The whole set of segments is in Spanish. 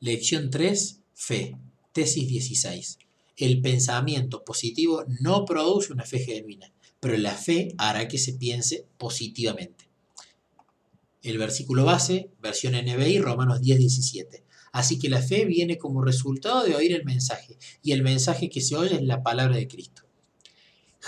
Lección 3. Fe. Tesis 16. El pensamiento positivo no produce una fe genuina, pero la fe hará que se piense positivamente. El versículo base, versión NBI, Romanos 10, 17. Así que la fe viene como resultado de oír el mensaje, y el mensaje que se oye es la palabra de Cristo.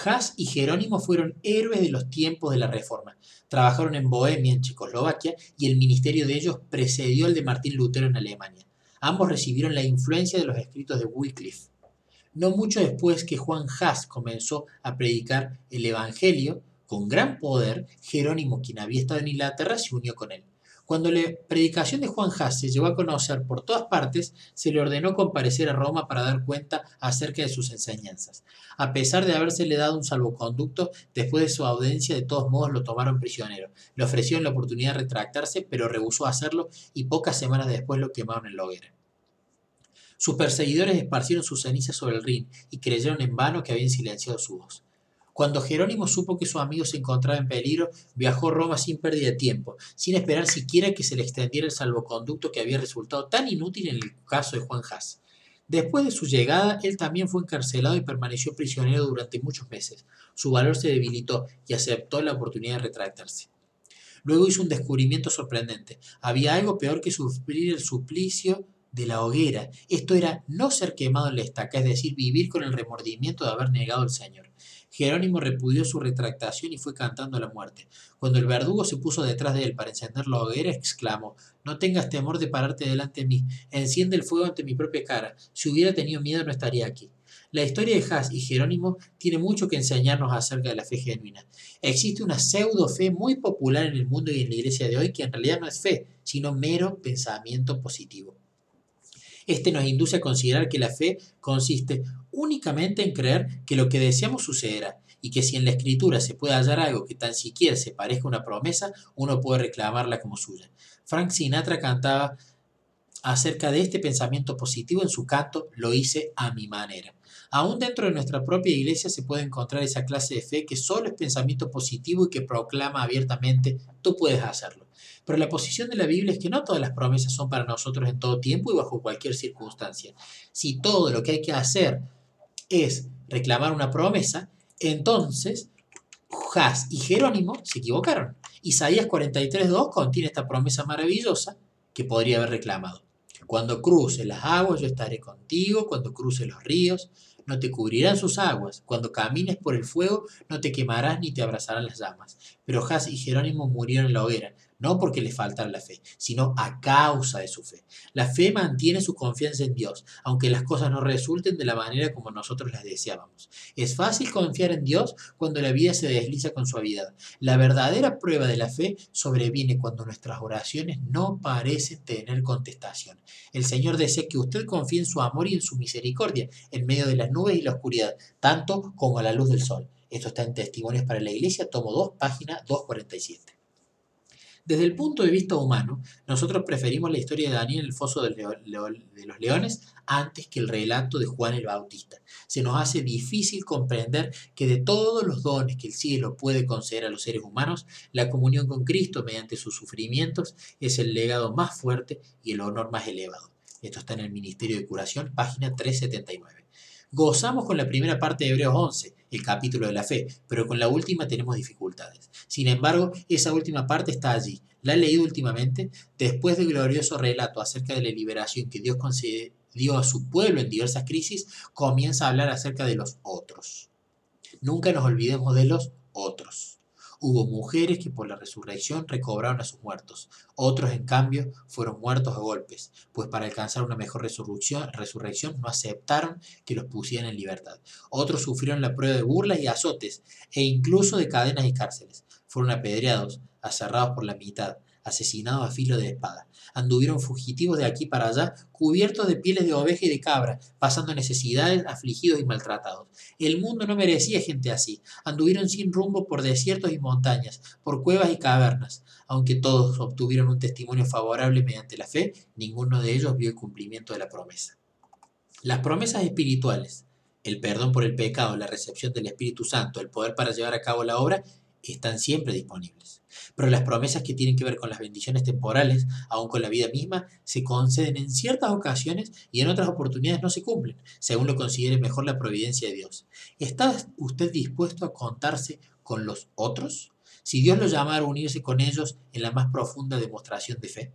Haas y Jerónimo fueron héroes de los tiempos de la Reforma. Trabajaron en Bohemia, en Checoslovaquia, y el ministerio de ellos precedió al de Martín Lutero en Alemania. Ambos recibieron la influencia de los escritos de Wycliffe. No mucho después que Juan Haas comenzó a predicar el Evangelio, con gran poder, Jerónimo, quien había estado en Inglaterra, se unió con él. Cuando la predicación de Juan Haas se a conocer por todas partes, se le ordenó comparecer a Roma para dar cuenta acerca de sus enseñanzas. A pesar de habérsele dado un salvoconducto, después de su audiencia de todos modos lo tomaron prisionero. Le ofrecieron la oportunidad de retractarse, pero rehusó hacerlo y pocas semanas después lo quemaron en la hoguera. Sus perseguidores esparcieron sus cenizas sobre el Rin y creyeron en vano que habían silenciado su voz. Cuando Jerónimo supo que su amigo se encontraba en peligro, viajó a Roma sin pérdida de tiempo, sin esperar siquiera que se le extendiera el salvoconducto que había resultado tan inútil en el caso de Juan Haas. Después de su llegada, él también fue encarcelado y permaneció prisionero durante muchos meses. Su valor se debilitó y aceptó la oportunidad de retractarse. Luego hizo un descubrimiento sorprendente. Había algo peor que sufrir el suplicio de la hoguera. Esto era no ser quemado en la estaca, es decir, vivir con el remordimiento de haber negado al Señor. Jerónimo repudió su retractación y fue cantando a la muerte. Cuando el verdugo se puso detrás de él para encender la hoguera, exclamó, No tengas temor de pararte delante de mí, enciende el fuego ante mi propia cara. Si hubiera tenido miedo no estaría aquí. La historia de Haas y Jerónimo tiene mucho que enseñarnos acerca de la fe genuina. Existe una pseudo fe muy popular en el mundo y en la iglesia de hoy que en realidad no es fe, sino mero pensamiento positivo. Este nos induce a considerar que la fe consiste únicamente en creer que lo que deseamos sucederá y que si en la escritura se puede hallar algo que tan siquiera se parezca a una promesa, uno puede reclamarla como suya. Frank Sinatra cantaba acerca de este pensamiento positivo en su canto Lo hice a mi manera. Aún dentro de nuestra propia iglesia se puede encontrar esa clase de fe que solo es pensamiento positivo y que proclama abiertamente tú puedes hacerlo. Pero la posición de la Biblia es que no todas las promesas son para nosotros en todo tiempo y bajo cualquier circunstancia. Si todo lo que hay que hacer es reclamar una promesa, entonces Jas y Jerónimo se equivocaron. Isaías 43.2 contiene esta promesa maravillosa que podría haber reclamado. Cuando cruce las aguas yo estaré contigo, cuando cruce los ríos no te cubrirán sus aguas, cuando camines por el fuego no te quemarás ni te abrazarán las llamas. Pero Jas y Jerónimo murieron en la hoguera, no porque le faltara la fe, sino a causa de su fe. La fe mantiene su confianza en Dios, aunque las cosas no resulten de la manera como nosotros las deseábamos. Es fácil confiar en Dios cuando la vida se desliza con suavidad. La verdadera prueba de la fe sobreviene cuando nuestras oraciones no parecen tener contestación. El Señor desea que usted confíe en su amor y en su misericordia, en medio de las nubes y la oscuridad, tanto como la luz del sol. Esto está en Testimonios para la Iglesia, tomo 2, página 247. Desde el punto de vista humano, nosotros preferimos la historia de Daniel en el foso de los leones antes que el relato de Juan el Bautista. Se nos hace difícil comprender que de todos los dones que el cielo puede conceder a los seres humanos, la comunión con Cristo mediante sus sufrimientos es el legado más fuerte y el honor más elevado. Esto está en el Ministerio de Curación, página 379. Gozamos con la primera parte de Hebreos 11, el capítulo de la fe, pero con la última tenemos dificultades. Sin embargo, esa última parte está allí. La he leído últimamente después del glorioso relato acerca de la liberación que Dios concedió a su pueblo en diversas crisis, comienza a hablar acerca de los otros. Nunca nos olvidemos de los otros. Hubo mujeres que por la resurrección recobraron a sus muertos. Otros, en cambio, fueron muertos a golpes, pues para alcanzar una mejor resurrección, resurrección no aceptaron que los pusieran en libertad. Otros sufrieron la prueba de burlas y azotes, e incluso de cadenas y cárceles. Fueron apedreados, aserrados por la mitad, asesinados a filo de espada. Anduvieron fugitivos de aquí para allá, cubiertos de pieles de oveja y de cabra, pasando necesidades, afligidos y maltratados. El mundo no merecía gente así. Anduvieron sin rumbo por desiertos y montañas, por cuevas y cavernas. Aunque todos obtuvieron un testimonio favorable mediante la fe, ninguno de ellos vio el cumplimiento de la promesa. Las promesas espirituales, el perdón por el pecado, la recepción del Espíritu Santo, el poder para llevar a cabo la obra, están siempre disponibles. Pero las promesas que tienen que ver con las bendiciones temporales, aun con la vida misma, se conceden en ciertas ocasiones y en otras oportunidades no se cumplen, según lo considere mejor la providencia de Dios. ¿Está usted dispuesto a contarse con los otros? Si Dios lo llamara a unirse con ellos en la más profunda demostración de fe.